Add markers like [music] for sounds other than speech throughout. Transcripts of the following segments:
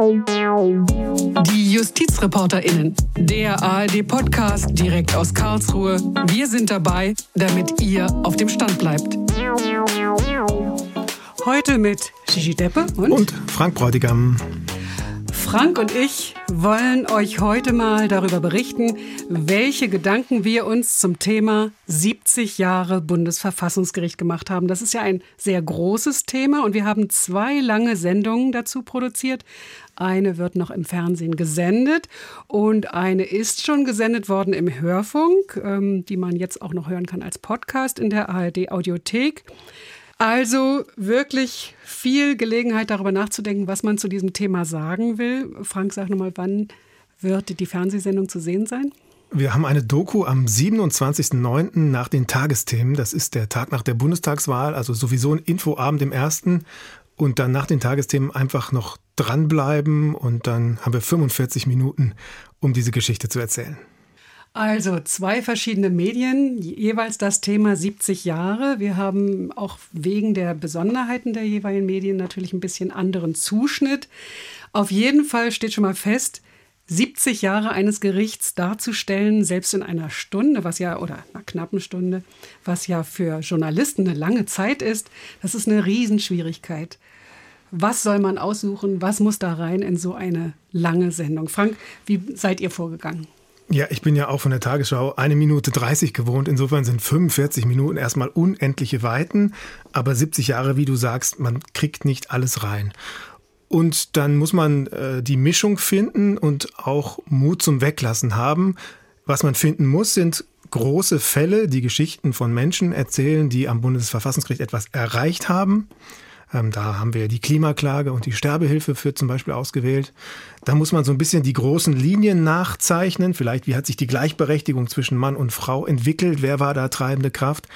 Die JustizreporterInnen, der ARD-Podcast direkt aus Karlsruhe. Wir sind dabei, damit ihr auf dem Stand bleibt. Heute mit Gigi Deppe und, und Frank Bräutigam. Frank und ich wollen euch heute mal darüber berichten, welche Gedanken wir uns zum Thema 70 Jahre Bundesverfassungsgericht gemacht haben. Das ist ja ein sehr großes Thema und wir haben zwei lange Sendungen dazu produziert. Eine wird noch im Fernsehen gesendet und eine ist schon gesendet worden im Hörfunk, ähm, die man jetzt auch noch hören kann als Podcast in der ARD Audiothek. Also wirklich viel Gelegenheit darüber nachzudenken, was man zu diesem Thema sagen will. Frank, sag nochmal, wann wird die Fernsehsendung zu sehen sein? Wir haben eine Doku am 27.09. nach den Tagesthemen. Das ist der Tag nach der Bundestagswahl, also sowieso ein Infoabend im ersten. Und dann nach den Tagesthemen einfach noch dranbleiben und dann haben wir 45 Minuten, um diese Geschichte zu erzählen. Also zwei verschiedene Medien, jeweils das Thema 70 Jahre. Wir haben auch wegen der Besonderheiten der jeweiligen Medien natürlich ein bisschen anderen Zuschnitt. Auf jeden Fall steht schon mal fest, 70 Jahre eines Gerichts darzustellen, selbst in einer Stunde, was ja, oder einer knappen Stunde, was ja für Journalisten eine lange Zeit ist, das ist eine Riesenschwierigkeit. Was soll man aussuchen? Was muss da rein in so eine lange Sendung? Frank, wie seid ihr vorgegangen? Ja, ich bin ja auch von der Tagesschau eine Minute 30 gewohnt. Insofern sind 45 Minuten erstmal unendliche Weiten. Aber 70 Jahre, wie du sagst, man kriegt nicht alles rein. Und dann muss man äh, die Mischung finden und auch Mut zum Weglassen haben. Was man finden muss, sind große Fälle, die Geschichten von Menschen erzählen, die am Bundesverfassungsgericht etwas erreicht haben. Ähm, da haben wir die Klimaklage und die Sterbehilfe für zum Beispiel ausgewählt. Da muss man so ein bisschen die großen Linien nachzeichnen. Vielleicht, wie hat sich die Gleichberechtigung zwischen Mann und Frau entwickelt? Wer war da treibende Kraft?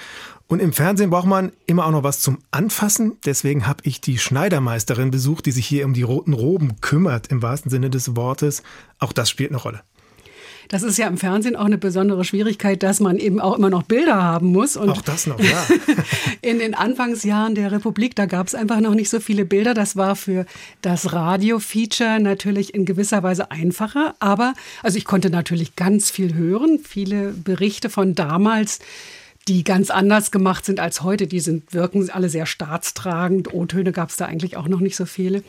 Und im Fernsehen braucht man immer auch noch was zum Anfassen. Deswegen habe ich die Schneidermeisterin besucht, die sich hier um die roten Roben kümmert, im wahrsten Sinne des Wortes. Auch das spielt eine Rolle. Das ist ja im Fernsehen auch eine besondere Schwierigkeit, dass man eben auch immer noch Bilder haben muss. Und auch das noch, ja. [laughs] in den Anfangsjahren der Republik, da gab es einfach noch nicht so viele Bilder. Das war für das Radio-Feature natürlich in gewisser Weise einfacher. Aber, also ich konnte natürlich ganz viel hören, viele Berichte von damals die ganz anders gemacht sind als heute. Die sind, wirken alle sehr staatstragend. O-Töne gab es da eigentlich auch noch nicht so viele.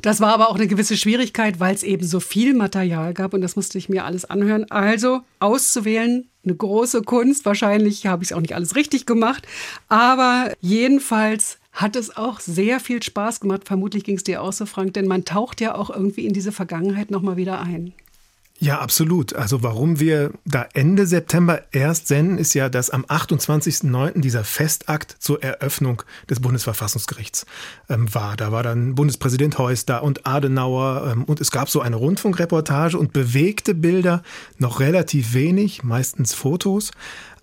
Das war aber auch eine gewisse Schwierigkeit, weil es eben so viel Material gab und das musste ich mir alles anhören. Also auszuwählen, eine große Kunst. Wahrscheinlich habe ich es auch nicht alles richtig gemacht, aber jedenfalls hat es auch sehr viel Spaß gemacht. Vermutlich ging es dir auch so, Frank, denn man taucht ja auch irgendwie in diese Vergangenheit nochmal wieder ein. Ja, absolut. Also warum wir da Ende September erst senden, ist ja, dass am 28.09. dieser Festakt zur Eröffnung des Bundesverfassungsgerichts ähm, war. Da war dann Bundespräsident Heuss da und Adenauer ähm, und es gab so eine Rundfunkreportage und bewegte Bilder, noch relativ wenig, meistens Fotos.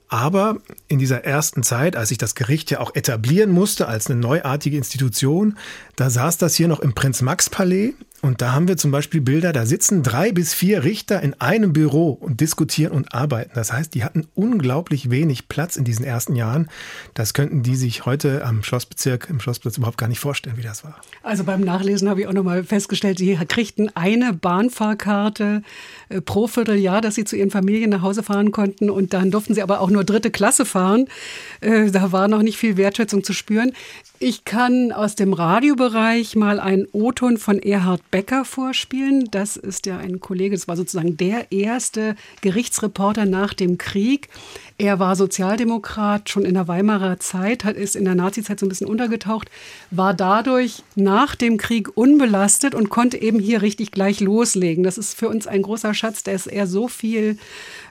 Aber in dieser ersten Zeit, als sich das Gericht ja auch etablieren musste als eine neuartige Institution, da saß das hier noch im Prinz-Max-Palais und da haben wir zum Beispiel Bilder, da sitzen drei bis vier Richter in einem Büro und diskutieren und arbeiten. Das heißt, die hatten unglaublich wenig Platz in diesen ersten Jahren. Das könnten die sich heute am Schlossbezirk, im Schlossplatz überhaupt gar nicht vorstellen, wie das war. Also beim Nachlesen habe ich auch nochmal festgestellt, sie kriegten eine Bahnfahrkarte äh, pro Vierteljahr, dass sie zu ihren Familien nach Hause fahren konnten. Und dann durften sie aber auch nur dritte Klasse fahren. Äh, da war noch nicht viel Wertschätzung zu spüren. Ich kann aus dem Radiobereich mal einen O-Ton von Erhard Becker vorspielen. Das ist ja ein Kollege, das war sozusagen der erste Gerichtsreporter nach dem Krieg. Er war Sozialdemokrat schon in der Weimarer Zeit, hat, ist in der Nazizeit so ein bisschen untergetaucht, war dadurch nach dem Krieg unbelastet und konnte eben hier richtig gleich loslegen. Das ist für uns ein großer Schatz, dass er so viel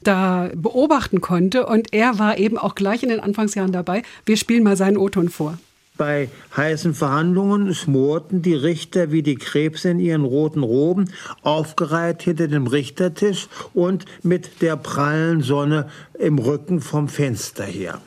da beobachten konnte. Und er war eben auch gleich in den Anfangsjahren dabei. Wir spielen mal seinen O-Ton vor. Bei heißen Verhandlungen schmorten die Richter wie die Krebse in ihren roten Roben, aufgereiht hinter dem Richtertisch und mit der prallen Sonne im Rücken vom Fenster her.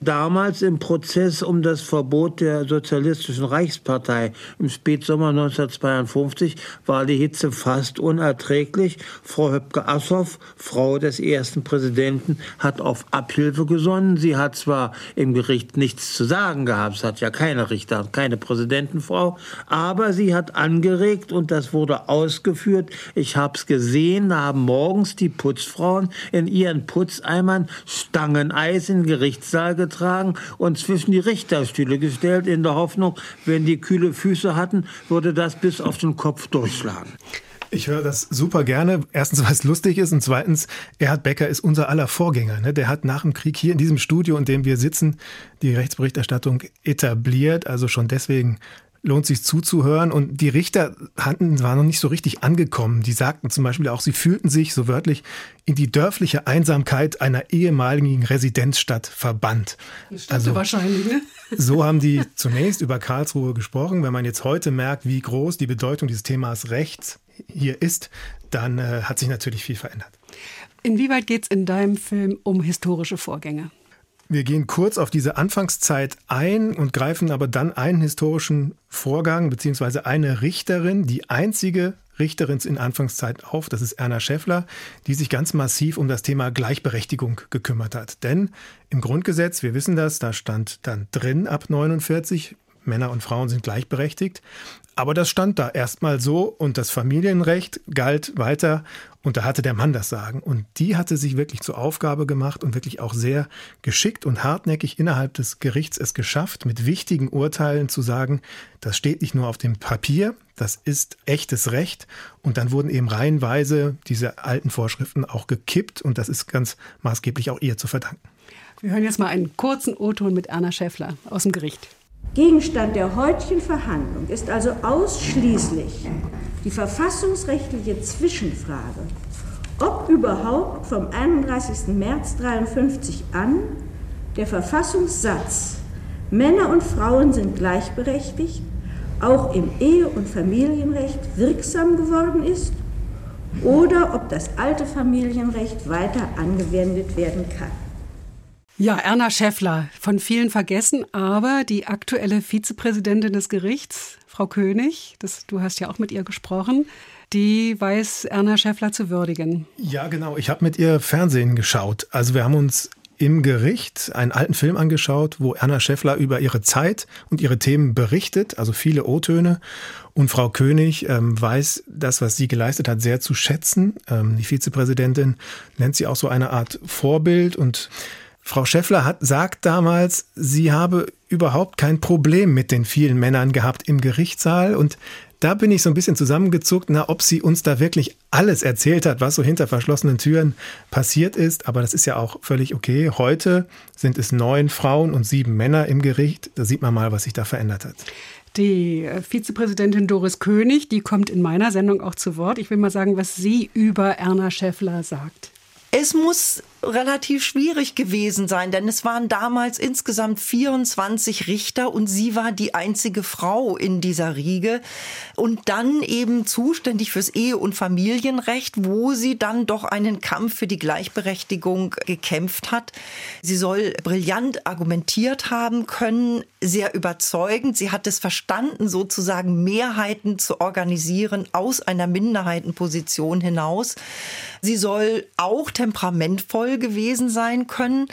Damals im Prozess um das Verbot der Sozialistischen Reichspartei im Spätsommer 1952 war die Hitze fast unerträglich. Frau Höpke-Assoff, Frau des ersten Präsidenten, hat auf Abhilfe gesonnen. Sie hat zwar im Gericht nichts zu sagen gehabt, es hat ja keine Richter, keine Präsidentenfrau, aber sie hat angeregt und das wurde ausgeführt. Ich habe es gesehen, da haben morgens die Putzfrauen in ihren Putzeimern Stangeneis in den Gerichtssaal getragen getragen und zwischen die Richterstühle gestellt, in der Hoffnung, wenn die kühle Füße hatten, würde das bis auf den Kopf durchschlagen. Ich höre das super gerne. Erstens, weil es lustig ist und zweitens, Erhard Becker ist unser aller Vorgänger. Ne? Der hat nach dem Krieg hier in diesem Studio, in dem wir sitzen, die Rechtsberichterstattung etabliert. Also schon deswegen lohnt sich zuzuhören. Und die Richter hatten, waren noch nicht so richtig angekommen. Die sagten zum Beispiel auch, sie fühlten sich, so wörtlich, in die dörfliche Einsamkeit einer ehemaligen Residenzstadt verbannt. Also wahrscheinlich, ne? [laughs] So haben die zunächst über Karlsruhe gesprochen. Wenn man jetzt heute merkt, wie groß die Bedeutung dieses Themas Rechts hier ist, dann äh, hat sich natürlich viel verändert. Inwieweit geht es in deinem Film um historische Vorgänge? Wir gehen kurz auf diese Anfangszeit ein und greifen aber dann einen historischen Vorgang beziehungsweise eine Richterin, die einzige Richterin in Anfangszeit auf, das ist Erna Schäffler, die sich ganz massiv um das Thema Gleichberechtigung gekümmert hat. Denn im Grundgesetz, wir wissen das, da stand dann drin ab 49, Männer und Frauen sind gleichberechtigt. Aber das stand da erstmal so und das Familienrecht galt weiter und da hatte der Mann das Sagen. Und die hatte sich wirklich zur Aufgabe gemacht und wirklich auch sehr geschickt und hartnäckig innerhalb des Gerichts es geschafft, mit wichtigen Urteilen zu sagen, das steht nicht nur auf dem Papier, das ist echtes Recht. Und dann wurden eben reihenweise diese alten Vorschriften auch gekippt und das ist ganz maßgeblich auch ihr zu verdanken. Wir hören jetzt mal einen kurzen O-Ton mit Erna Schäffler aus dem Gericht. Gegenstand der heutigen Verhandlung ist also ausschließlich die verfassungsrechtliche Zwischenfrage, ob überhaupt vom 31. März 1953 an der Verfassungssatz Männer und Frauen sind gleichberechtigt auch im Ehe- und Familienrecht wirksam geworden ist oder ob das alte Familienrecht weiter angewendet werden kann. Ja, Erna Schäffler, von vielen vergessen, aber die aktuelle Vizepräsidentin des Gerichts, Frau König, das, du hast ja auch mit ihr gesprochen, die weiß Erna Schäffler zu würdigen. Ja, genau. Ich habe mit ihr Fernsehen geschaut. Also wir haben uns im Gericht einen alten Film angeschaut, wo Erna Schäffler über ihre Zeit und ihre Themen berichtet, also viele O-Töne. Und Frau König ähm, weiß das, was sie geleistet hat, sehr zu schätzen. Ähm, die Vizepräsidentin nennt sie auch so eine Art Vorbild und Frau Schäffler hat, sagt damals, sie habe überhaupt kein Problem mit den vielen Männern gehabt im Gerichtssaal und da bin ich so ein bisschen zusammengezuckt, na, ob sie uns da wirklich alles erzählt hat, was so hinter verschlossenen Türen passiert ist. Aber das ist ja auch völlig okay. Heute sind es neun Frauen und sieben Männer im Gericht. Da sieht man mal, was sich da verändert hat. Die äh, Vizepräsidentin Doris König, die kommt in meiner Sendung auch zu Wort. Ich will mal sagen, was sie über Erna Schäffler sagt. Es muss relativ schwierig gewesen sein, denn es waren damals insgesamt 24 Richter und sie war die einzige Frau in dieser Riege und dann eben zuständig fürs Ehe- und Familienrecht, wo sie dann doch einen Kampf für die Gleichberechtigung gekämpft hat. Sie soll brillant argumentiert haben können, sehr überzeugend. Sie hat es verstanden, sozusagen Mehrheiten zu organisieren aus einer Minderheitenposition hinaus. Sie soll auch temperamentvoll gewesen sein können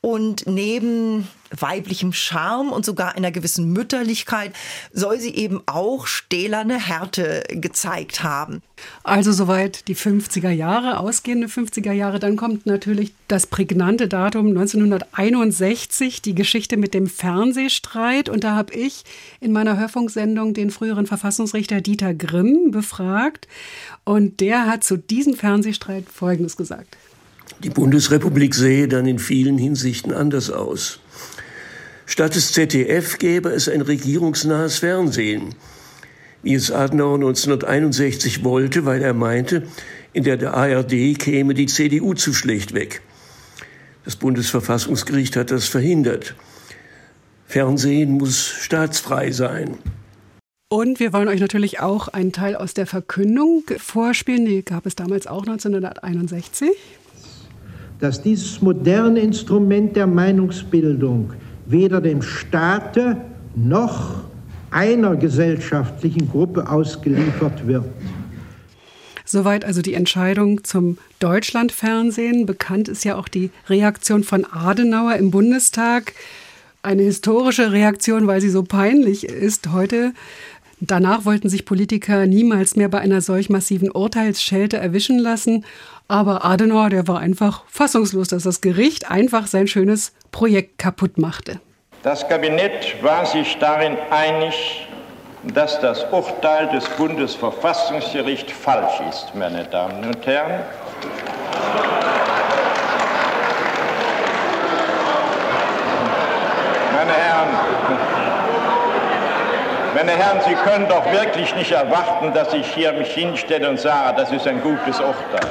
und neben weiblichem Charme und sogar einer gewissen Mütterlichkeit soll sie eben auch stählerne Härte gezeigt haben. Also soweit die 50er Jahre, ausgehende 50er Jahre. Dann kommt natürlich das prägnante Datum 1961, die Geschichte mit dem Fernsehstreit. Und da habe ich in meiner Hörfunksendung den früheren Verfassungsrichter Dieter Grimm befragt. Und der hat zu diesem Fernsehstreit Folgendes gesagt. Die Bundesrepublik sehe dann in vielen Hinsichten anders aus. Statt des ZDF gäbe es ein regierungsnahes Fernsehen, wie es Adenauer 1961 wollte, weil er meinte, in der ARD käme die CDU zu schlecht weg. Das Bundesverfassungsgericht hat das verhindert. Fernsehen muss staatsfrei sein. Und wir wollen euch natürlich auch einen Teil aus der Verkündung vorspielen. Die gab es damals auch 1961. dass dieses moderne Instrument der Meinungsbildung weder dem Staate noch einer gesellschaftlichen Gruppe ausgeliefert wird. Soweit also die Entscheidung zum Deutschlandfernsehen. Bekannt ist ja auch die Reaktion von Adenauer im Bundestag. Eine historische Reaktion, weil sie so peinlich ist heute. Danach wollten sich Politiker niemals mehr bei einer solch massiven Urteilsschelte erwischen lassen. Aber Adenauer, der war einfach fassungslos, dass das Gericht einfach sein schönes Projekt kaputt machte. Das Kabinett war sich darin einig, dass das Urteil des Bundesverfassungsgerichts falsch ist, meine Damen und Herren. Meine Herren, meine Herren, Sie können doch wirklich nicht erwarten, dass ich hier mich hinstelle und sage, das ist ein gutes Urteil.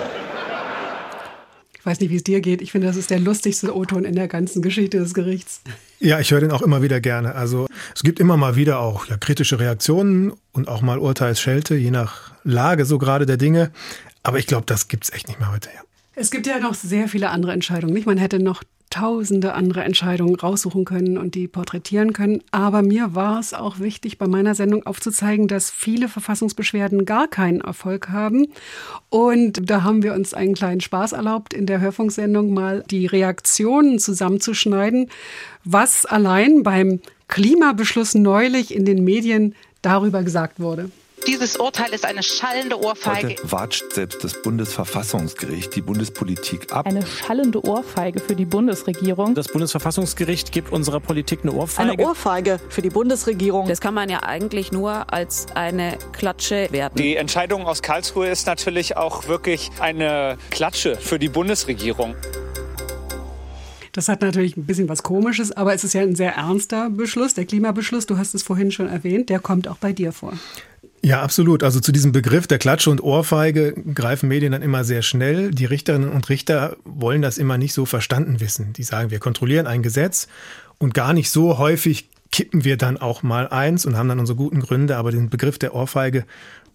Ich weiß nicht, wie es dir geht. Ich finde, das ist der lustigste O-Ton in der ganzen Geschichte des Gerichts. Ja, ich höre den auch immer wieder gerne. Also es gibt immer mal wieder auch ja, kritische Reaktionen und auch mal Urteilsschelte, je nach Lage so gerade der Dinge. Aber ich glaube, das gibt es echt nicht mehr heute. Ja. Es gibt ja noch sehr viele andere Entscheidungen. Nicht? Man hätte noch tausende andere Entscheidungen raussuchen können und die porträtieren können. Aber mir war es auch wichtig, bei meiner Sendung aufzuzeigen, dass viele Verfassungsbeschwerden gar keinen Erfolg haben. Und da haben wir uns einen kleinen Spaß erlaubt, in der Hörfunksendung mal die Reaktionen zusammenzuschneiden, was allein beim Klimabeschluss neulich in den Medien darüber gesagt wurde. Dieses Urteil ist eine schallende Ohrfeige. Heute watscht selbst das Bundesverfassungsgericht die Bundespolitik ab. Eine schallende Ohrfeige für die Bundesregierung. Das Bundesverfassungsgericht gibt unserer Politik eine Ohrfeige. Eine Ohrfeige für die Bundesregierung. Das kann man ja eigentlich nur als eine Klatsche werten. Die Entscheidung aus Karlsruhe ist natürlich auch wirklich eine Klatsche für die Bundesregierung. Das hat natürlich ein bisschen was Komisches, aber es ist ja ein sehr ernster Beschluss, der Klimabeschluss. Du hast es vorhin schon erwähnt, der kommt auch bei dir vor. Ja, absolut. Also zu diesem Begriff der Klatsche und Ohrfeige greifen Medien dann immer sehr schnell. Die Richterinnen und Richter wollen das immer nicht so verstanden wissen. Die sagen, wir kontrollieren ein Gesetz und gar nicht so häufig kippen wir dann auch mal eins und haben dann unsere guten Gründe, aber den Begriff der Ohrfeige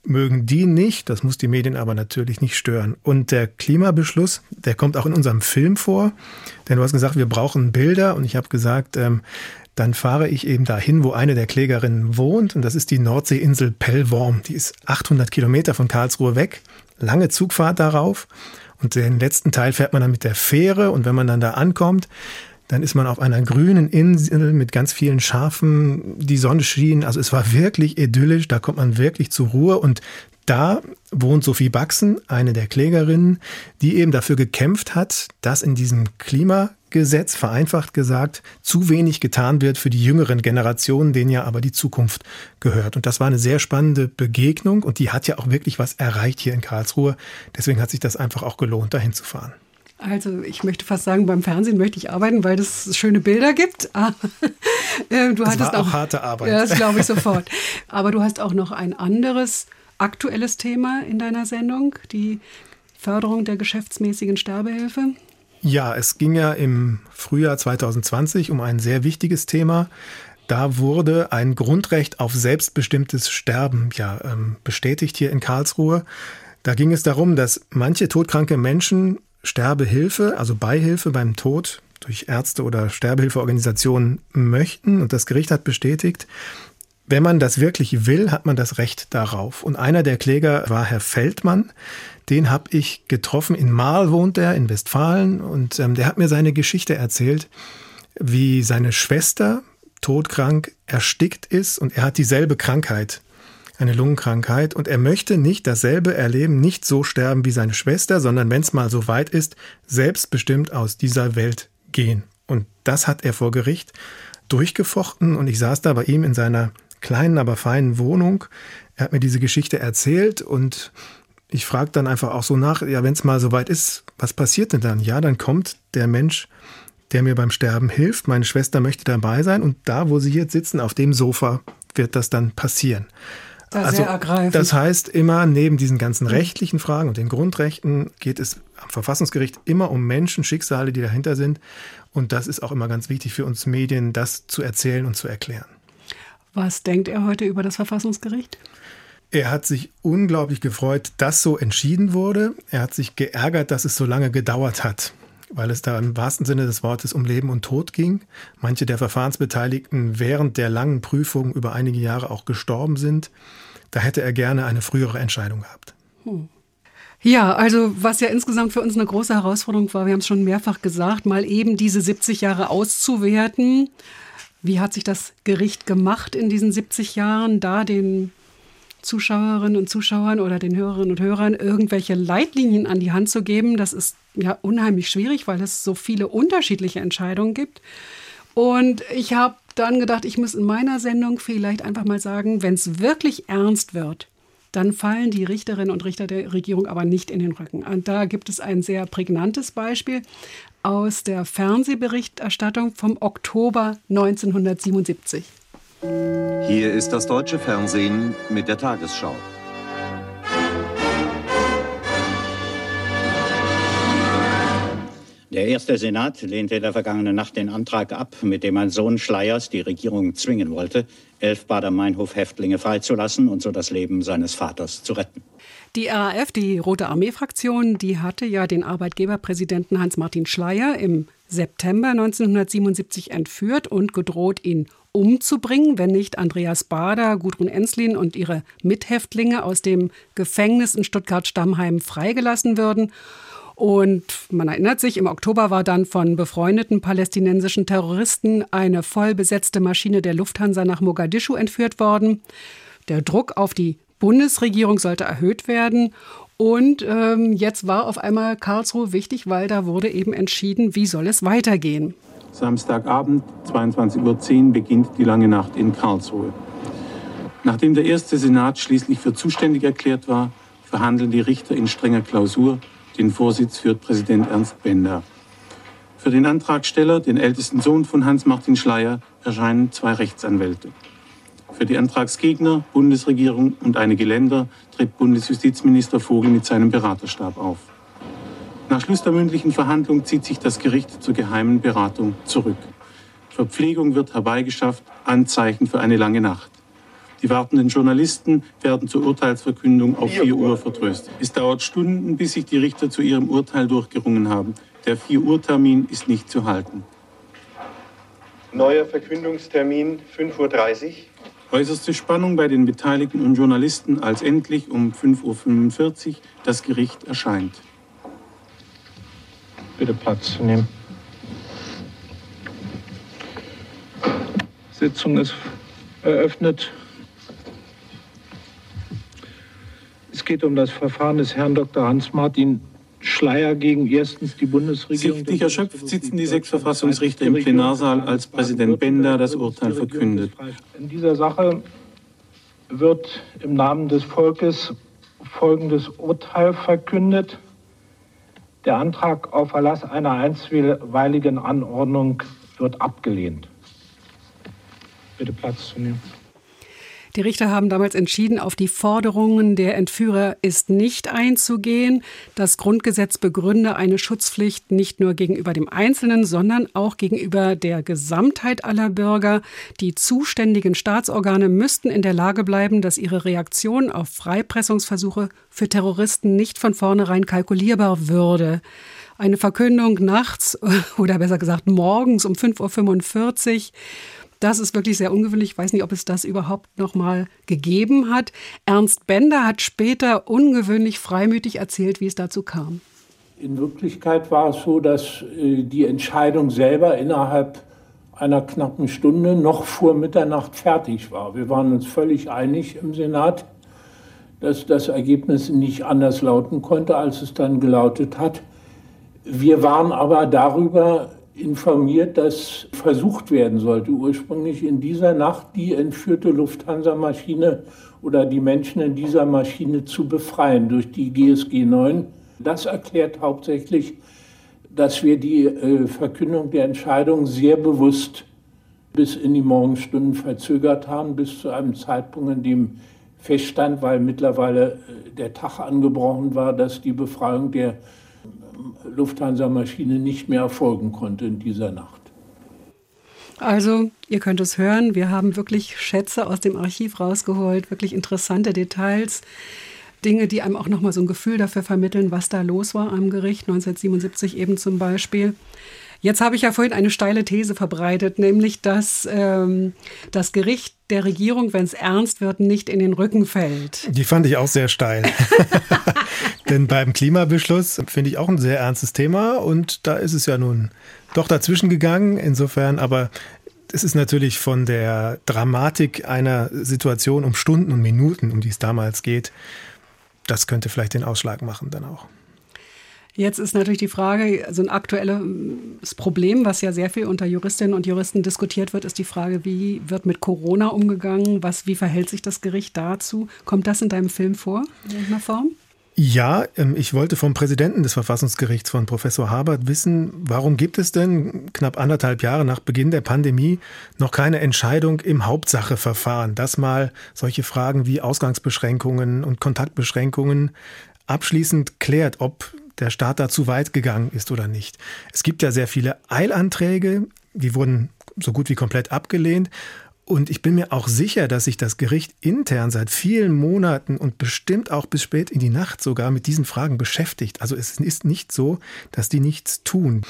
mögen die nicht. Das muss die Medien aber natürlich nicht stören. Und der Klimabeschluss, der kommt auch in unserem Film vor. Denn du hast gesagt, wir brauchen Bilder und ich habe gesagt, ähm, dann fahre ich eben dahin, wo eine der Klägerinnen wohnt. Und das ist die Nordseeinsel Pellworm. Die ist 800 Kilometer von Karlsruhe weg. Lange Zugfahrt darauf. Und den letzten Teil fährt man dann mit der Fähre. Und wenn man dann da ankommt, dann ist man auf einer grünen Insel mit ganz vielen Schafen. Die Sonne schien. Also es war wirklich idyllisch. Da kommt man wirklich zur Ruhe. Und da wohnt Sophie Baxen, eine der Klägerinnen, die eben dafür gekämpft hat, dass in diesem Klimagesetz, vereinfacht gesagt, zu wenig getan wird für die jüngeren Generationen, denen ja aber die Zukunft gehört. Und das war eine sehr spannende Begegnung und die hat ja auch wirklich was erreicht hier in Karlsruhe. Deswegen hat sich das einfach auch gelohnt, dahin zu fahren. Also ich möchte fast sagen, beim Fernsehen möchte ich arbeiten, weil es schöne Bilder gibt. [laughs] Ah, äh, du das war auch, auch harte Arbeit. Ja, das glaube ich [laughs] sofort. Aber du hast auch noch ein anderes aktuelles Thema in deiner Sendung, die Förderung der geschäftsmäßigen Sterbehilfe. Ja, es ging ja im Frühjahr 2020 um ein sehr wichtiges Thema. Da wurde ein Grundrecht auf selbstbestimmtes Sterben ja ähm, bestätigt hier in Karlsruhe. Da ging es darum, dass manche todkranke Menschen Sterbehilfe, also Beihilfe beim Tod durch Ärzte oder Sterbehilfeorganisationen möchten. Und das Gericht hat bestätigt, wenn man das wirklich will, hat man das Recht darauf. Und einer der Kläger war Herr Feldmann. Den habe ich getroffen. In Marl wohnt er, in Westfalen. Und ähm, der hat mir seine Geschichte erzählt, wie seine Schwester todkrank erstickt ist und er hat dieselbe Krankheit, eine Lungenkrankheit. Und er möchte nicht dasselbe erleben, nicht so sterben wie seine Schwester, sondern wenn es mal so weit ist, selbstbestimmt aus dieser Welt gehen. Und das hat er vor Gericht durchgefochten und ich saß da bei ihm in seiner kleinen, aber feinen Wohnung. Er hat mir diese Geschichte erzählt und ich frage dann einfach auch so nach, ja, wenn es mal soweit ist, was passiert denn dann? Ja, dann kommt der Mensch, der mir beim Sterben hilft. Meine Schwester möchte dabei sein und da, wo sie jetzt sitzen, auf dem Sofa, wird das dann passieren. Das also, das heißt immer, neben diesen ganzen rechtlichen Fragen und den Grundrechten geht es am Verfassungsgericht immer um Menschen, Schicksale, die dahinter sind. Und das ist auch immer ganz wichtig für uns Medien, das zu erzählen und zu erklären. Was denkt er heute über das Verfassungsgericht? Er hat sich unglaublich gefreut, dass so entschieden wurde. Er hat sich geärgert, dass es so lange gedauert hat, weil es da im wahrsten Sinne des Wortes um Leben und Tod ging. Manche der Verfahrensbeteiligten während der langen Prüfung über einige Jahre auch gestorben sind. Da hätte er gerne eine frühere Entscheidung gehabt. Hm. Ja, also was ja insgesamt für uns eine große Herausforderung war, wir haben es schon mehrfach gesagt, mal eben diese 70 Jahre auszuwerten. Wie hat sich das Gericht gemacht in diesen 70 Jahren, da den Zuschauerinnen und Zuschauern oder den Hörerinnen und Hörern irgendwelche Leitlinien an die Hand zu geben? Das ist ja unheimlich schwierig, weil es so viele unterschiedliche Entscheidungen gibt. Und ich habe dann gedacht, ich muss in meiner Sendung vielleicht einfach mal sagen, wenn es wirklich ernst wird, dann fallen die Richterinnen und Richter der Regierung aber nicht in den Rücken. Und da gibt es ein sehr prägnantes Beispiel aus der Fernsehberichterstattung vom Oktober 1977. Hier ist das deutsche Fernsehen mit der Tagesschau. Der erste Senat lehnte in der vergangenen Nacht den Antrag ab, mit dem ein Sohn Schleiers die Regierung zwingen wollte, elf Bader-Meinhof-Häftlinge freizulassen und so das Leben seines Vaters zu retten. Die RAF, die Rote Armee-Fraktion, die hatte ja den Arbeitgeberpräsidenten Hans-Martin Schleier im September 1977 entführt und gedroht, ihn umzubringen, wenn nicht Andreas Bader, Gudrun Enslin und ihre Mithäftlinge aus dem Gefängnis in Stuttgart-Stammheim freigelassen würden. Und man erinnert sich, im Oktober war dann von befreundeten palästinensischen Terroristen eine voll besetzte Maschine der Lufthansa nach Mogadischu entführt worden. Der Druck auf die Bundesregierung sollte erhöht werden. Und ähm, jetzt war auf einmal Karlsruhe wichtig, weil da wurde eben entschieden, wie soll es weitergehen. Samstagabend, 22.10 Uhr, beginnt die lange Nacht in Karlsruhe. Nachdem der erste Senat schließlich für zuständig erklärt war, verhandeln die Richter in strenger Klausur den Vorsitz führt Präsident Ernst Bender. Für den Antragsteller, den ältesten Sohn von Hans-Martin Schleyer, erscheinen zwei Rechtsanwälte. Für die Antragsgegner, Bundesregierung und einige Länder tritt Bundesjustizminister Vogel mit seinem Beraterstab auf. Nach Schluss der mündlichen Verhandlung zieht sich das Gericht zur geheimen Beratung zurück. Verpflegung wird herbeigeschafft, Anzeichen für eine lange Nacht. Die wartenden Journalisten werden zur Urteilsverkündung auf 4 Uhr vertröstet. Es dauert Stunden, bis sich die Richter zu ihrem Urteil durchgerungen haben. Der 4 Uhr Termin ist nicht zu halten. Neuer Verkündungstermin 5.30 Uhr. Äußerste Spannung bei den Beteiligten und Journalisten, als endlich um 5.45 Uhr das Gericht erscheint. Bitte Platz nehmen. Sitzung ist eröffnet. Es geht um das Verfahren des Herrn Dr. Hans-Martin Schleier gegen erstens die Bundesregierung. Sichtlich erschöpft sitzen die sechs Verfassungsrichter im Plenarsaal, als Präsident Bender das Urteil verkündet. In dieser Sache wird im Namen des Volkes folgendes Urteil verkündet. Der Antrag auf Erlass einer einstweiligen Anordnung wird abgelehnt. Bitte Platz zu nehmen. Die Richter haben damals entschieden, auf die Forderungen der Entführer ist nicht einzugehen. Das Grundgesetz begründe eine Schutzpflicht nicht nur gegenüber dem Einzelnen, sondern auch gegenüber der Gesamtheit aller Bürger. Die zuständigen Staatsorgane müssten in der Lage bleiben, dass ihre Reaktion auf Freipressungsversuche für Terroristen nicht von vornherein kalkulierbar würde. Eine Verkündung nachts [laughs] oder besser gesagt morgens um 5.45 Uhr das ist wirklich sehr ungewöhnlich. Ich weiß nicht, ob es das überhaupt noch mal gegeben hat. Ernst Bender hat später ungewöhnlich freimütig erzählt, wie es dazu kam. In Wirklichkeit war es so, dass äh, die Entscheidung selber innerhalb einer knappen Stunde noch vor Mitternacht fertig war. Wir waren uns völlig einig im Senat, dass das Ergebnis nicht anders lauten konnte, als es dann gelautet hat. Wir waren aber darüber informiert, dass versucht werden sollte, ursprünglich in dieser Nacht die entführte Lufthansa-Maschine oder die Menschen in dieser Maschine zu befreien durch die GSG 9. Das erklärt hauptsächlich, dass wir die äh, Verkündung der Entscheidung sehr bewusst bis in die Morgenstunden verzögert haben, bis zu einem Zeitpunkt, in dem feststand, weil mittlerweile äh, der Tag angebrochen war, dass die Befreiung der Lufthansa-Maschine nicht mehr erfolgen konnte in dieser Nacht. Also, ihr könnt es hören, wir haben wirklich Schätze aus dem Archiv rausgeholt, wirklich interessante Details. Dinge, die einem auch nochmal so ein Gefühl dafür vermitteln, was da los war am Gericht, 1977 eben zum Beispiel. Jetzt habe ich ja vorhin eine steile These verbreitet, nämlich dass ähm, das Gericht der Regierung, wenn es ernst wird, nicht in den Rücken fällt. Die fand ich auch sehr steil. [laughs] [laughs] Denn beim Klimabeschluss finde ich auch ein sehr ernstes Thema und da ist es ja nun doch dazwischen gegangen. Insofern, aber es ist natürlich von der Dramatik einer Situation um Stunden und Minuten, um die es damals geht, das könnte vielleicht den Ausschlag machen dann auch. Jetzt ist natürlich die Frage, so ein aktuelles Problem, was ja sehr viel unter Juristinnen und Juristen diskutiert wird, ist die Frage, wie wird mit Corona umgegangen? Was, wie verhält sich das Gericht dazu? Kommt das in deinem Film vor, in irgendeiner Form? Ja, ähm, ich wollte vom Präsidenten des Verfassungsgerichts, von Professor Habert, wissen, warum gibt es denn knapp anderthalb Jahre nach Beginn der Pandemie noch keine Entscheidung im Hauptsacheverfahren, dass mal solche Fragen wie Ausgangsbeschränkungen und Kontaktbeschränkungen abschließend klärt, ob der Staat da zu weit gegangen ist oder nicht. Es gibt ja sehr viele Eilanträge, die wurden so gut wie komplett abgelehnt. Und ich bin mir auch sicher, dass sich das Gericht intern seit vielen Monaten und bestimmt auch bis spät in die Nacht sogar mit diesen Fragen beschäftigt. Also es ist nicht so, dass die nichts tun.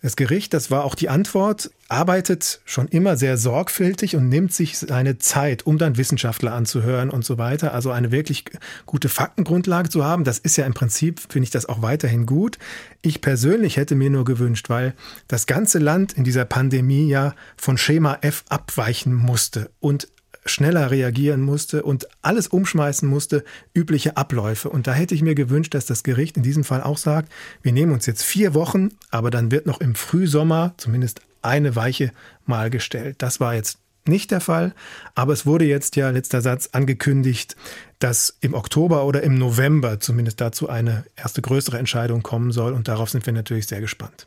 Das Gericht, das war auch die Antwort, arbeitet schon immer sehr sorgfältig und nimmt sich seine Zeit, um dann Wissenschaftler anzuhören und so weiter. Also eine wirklich gute Faktengrundlage zu haben. Das ist ja im Prinzip, finde ich das auch weiterhin gut. Ich persönlich hätte mir nur gewünscht, weil das ganze Land in dieser Pandemie ja von Schema F abweichen musste und schneller reagieren musste und alles umschmeißen musste, übliche Abläufe. Und da hätte ich mir gewünscht, dass das Gericht in diesem Fall auch sagt, wir nehmen uns jetzt vier Wochen, aber dann wird noch im Frühsommer zumindest eine Weiche mal gestellt. Das war jetzt nicht der Fall, aber es wurde jetzt ja, letzter Satz, angekündigt, dass im Oktober oder im November zumindest dazu eine erste größere Entscheidung kommen soll und darauf sind wir natürlich sehr gespannt.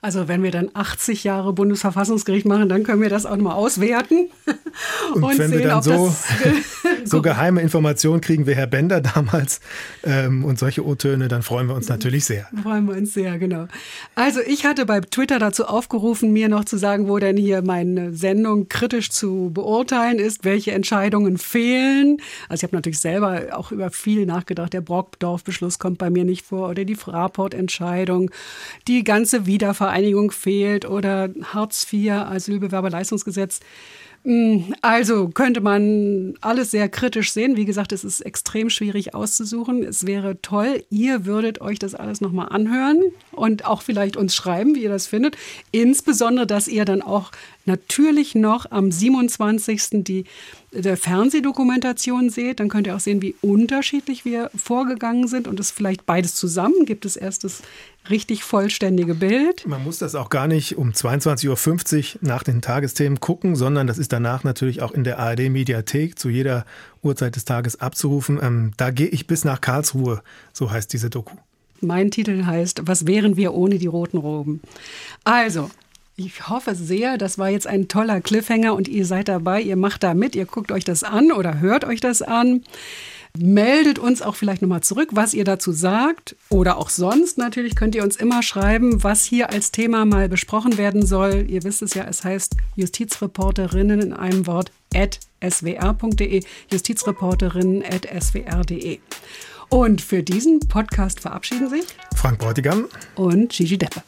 Also wenn wir dann 80 Jahre Bundesverfassungsgericht machen, dann können wir das auch nochmal auswerten. [laughs] Und, und wenn sehen, wir dann so, [laughs] [laughs] so geheime Informationen kriegen wie Herr Bender damals ähm, und solche O-Töne, dann freuen wir uns natürlich sehr. Freuen wir uns sehr, genau. Also ich hatte bei Twitter dazu aufgerufen, mir noch zu sagen, wo denn hier meine Sendung kritisch zu beurteilen ist, welche Entscheidungen fehlen. Also ich habe natürlich selber auch über viel nachgedacht. Der Brockdorf-Beschluss kommt bei mir nicht vor oder die Fraport-Entscheidung, die ganze Wiedervereinigung Vereinigung fehlt oder Hartz IV, Asylbewerberleistungsgesetz. Hm, also könnte man alles sehr kritisch sehen. Wie gesagt, es ist extrem schwierig auszusuchen. Es wäre toll, ihr würdet euch das alles nochmal anhören und auch vielleicht uns schreiben, wie ihr das findet. Insbesondere, dass ihr dann auch natürlich noch am 27. die der Fernsehdokumentation seht, dann könnt ihr auch sehen, wie unterschiedlich wir vorgegangen sind und es vielleicht beides zusammen gibt es erst das richtig vollständige Bild. Man muss das auch gar nicht um 22.50 Uhr nach den Tagesthemen gucken, sondern das ist danach natürlich auch in der ARD-Mediathek zu jeder Uhrzeit des Tages abzurufen. Ähm, da gehe ich bis nach Karlsruhe, so heißt diese Doku. Mein Titel heißt Was wären wir ohne die roten Roben? Also, ich hoffe sehr, das war jetzt ein toller Cliffhanger und ihr seid dabei, ihr macht da mit, ihr guckt euch das an oder hört euch das an. Meldet uns auch vielleicht nochmal zurück, was ihr dazu sagt. Oder auch sonst natürlich könnt ihr uns immer schreiben, was hier als Thema mal besprochen werden soll. Ihr wisst es ja, es heißt Justizreporterinnen in einem Wort at swr.de, Justizreporterinnen at swr.de. Und für diesen Podcast verabschieden sich Frank Bräutigam und Gigi Deppe.